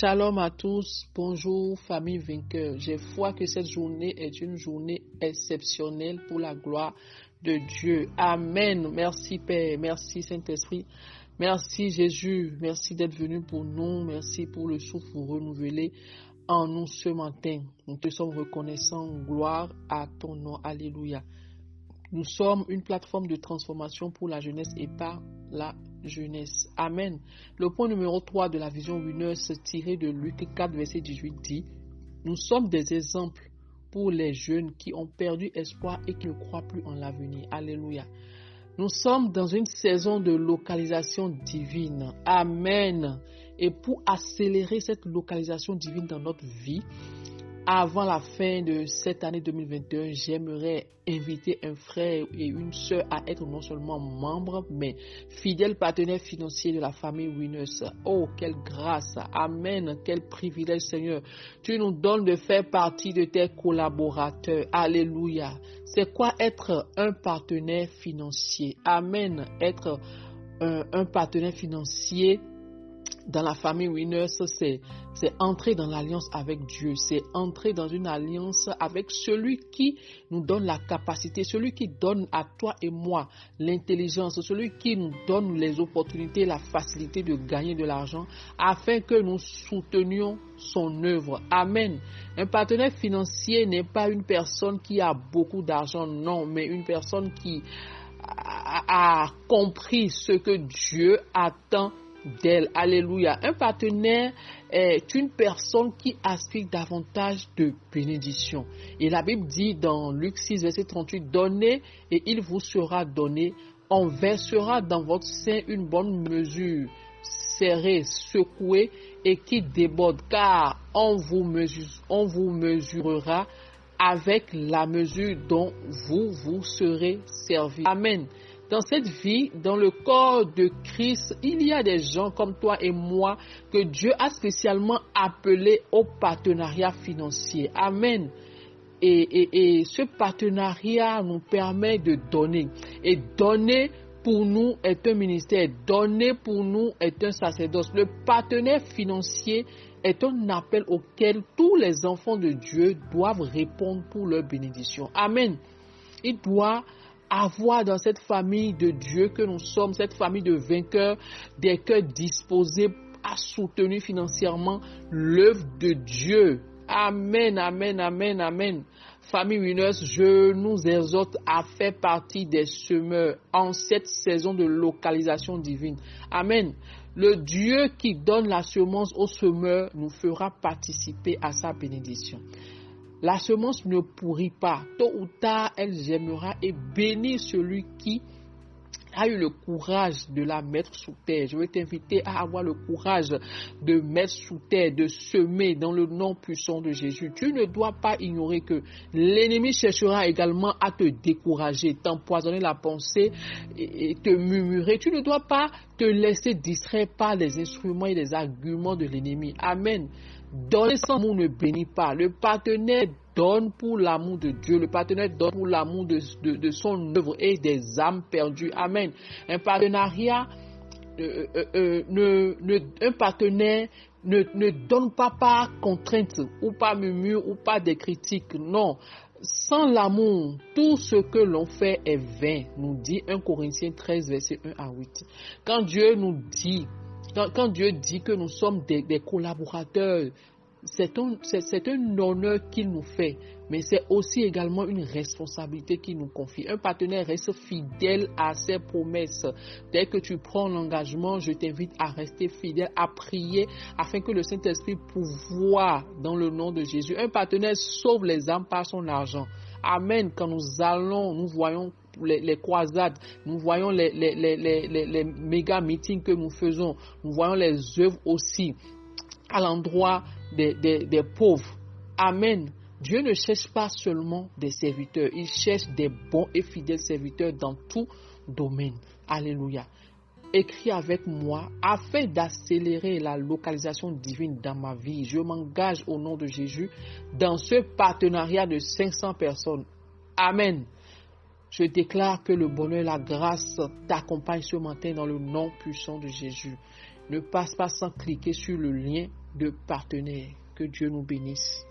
Shalom à tous, bonjour famille vainqueur. J'ai foi que cette journée est une journée exceptionnelle pour la gloire de Dieu. Amen. Merci Père, merci Saint-Esprit. Merci Jésus, merci d'être venu pour nous, merci pour le souffle renouvelé en nous ce matin. Nous te sommes reconnaissants, gloire à ton nom, alléluia. Nous sommes une plateforme de transformation pour la jeunesse et par la jeunesse. Amen. Le point numéro 3 de la vision wineuse tiré de Luc 4, verset 18 dit, Nous sommes des exemples pour les jeunes qui ont perdu espoir et qui ne croient plus en l'avenir. Alléluia. Nous sommes dans une saison de localisation divine. Amen. Et pour accélérer cette localisation divine dans notre vie, avant la fin de cette année 2021, j'aimerais inviter un frère et une soeur à être non seulement membres, mais fidèles partenaires financiers de la famille Winners. Oh, quelle grâce! Amen! Quel privilège, Seigneur! Tu nous donnes de faire partie de tes collaborateurs. Alléluia! C'est quoi être un partenaire financier? Amen! Être un partenaire financier dans la famille Winners, c'est, entrer dans l'alliance avec Dieu, c'est entrer dans une alliance avec celui qui nous donne la capacité, celui qui donne à toi et moi l'intelligence, celui qui nous donne les opportunités, la facilité de gagner de l'argent, afin que nous soutenions son œuvre. Amen. Un partenaire financier n'est pas une personne qui a beaucoup d'argent, non, mais une personne qui a, a compris ce que Dieu attend d'elle. Alléluia. Un partenaire est une personne qui aspire davantage de bénédiction. Et la Bible dit dans Luc 6, verset 38, Donnez et il vous sera donné. On versera dans votre sein une bonne mesure, serrée, secouée et qui déborde, car on vous, on vous mesurera avec la mesure dont vous vous serez servi. Amen. Dans cette vie, dans le corps de Christ, il y a des gens comme toi et moi que Dieu a spécialement appelés au partenariat financier. Amen. Et, ce partenariat nous permet de donner. Et donner pour nous est un ministère. Donner pour nous est un sacerdoce. Le partenaire financier est un appel auquel tous les enfants de Dieu doivent répondre pour leur bénédiction. Amen. Il doit avoir dans cette famille de Dieu que nous sommes, cette famille de vainqueurs, des cœurs disposés à soutenir financièrement l'œuvre de Dieu. Amen, amen, amen, amen. Famille Winners, je nous exhorte à faire partie des semeurs en cette saison de localisation divine. Amen. Le Dieu qui donne la semence aux semeurs nous fera participer à sa bénédiction. La semence ne pourrit pas. Tôt ou tard, elle germera et bénit celui qui a eu le courage de la mettre sous terre. Je vais t'inviter à avoir le courage de mettre sous terre, de semer dans le nom puissant de Jésus. Tu ne dois pas ignorer que l'ennemi cherchera également à te décourager, t'empoisonner la pensée et te murmurer. Tu ne dois pas te laisser distraire par les instruments et les arguments de l'ennemi. Amen. Donner sans amour ne bénit pas. Le partenaire donne pour l'amour de Dieu. Le partenaire donne pour l'amour de, son œuvre et des âmes perdues. Amen. Un partenariat, euh, euh, euh, un partenaire ne, ne, donne pas par contrainte ou par murmure ou par des critiques. Non. Sans l'amour, tout ce que l'on fait est vain, nous dit 1 Corinthiens 13, verset 1 à 8. Quand Dieu nous dit quand, Dieu dit que nous sommes des, collaborateurs, c'est un, honneur qu'il nous fait, mais c'est aussi également une responsabilité qu'il nous confie. Un partenaire reste fidèle à ses promesses. Dès que tu prends l'engagement, je t'invite à rester fidèle, à prier afin que le Saint-Esprit pouvoir dans le nom de Jésus. Un partenaire sauve les âmes par son argent. Amen. Quand nous allons, nous voyons les, croisades, nous voyons les, méga meetings que nous faisons, nous voyons les œuvres aussi à l'endroit des, des pauvres. Amen. Dieu ne cherche pas seulement des serviteurs, il cherche des bons et fidèles serviteurs dans tout domaine. Alléluia. Écris avec moi afin d'accélérer la localisation divine dans ma vie. Je m'engage au nom de Jésus dans ce partenariat de 500 personnes. Amen. Je déclare que le bonheur et la grâce t'accompagnent ce matin dans le nom puissant de Jésus. Ne passe pas sans cliquer sur le lien de partenaires. Que Dieu nous bénisse.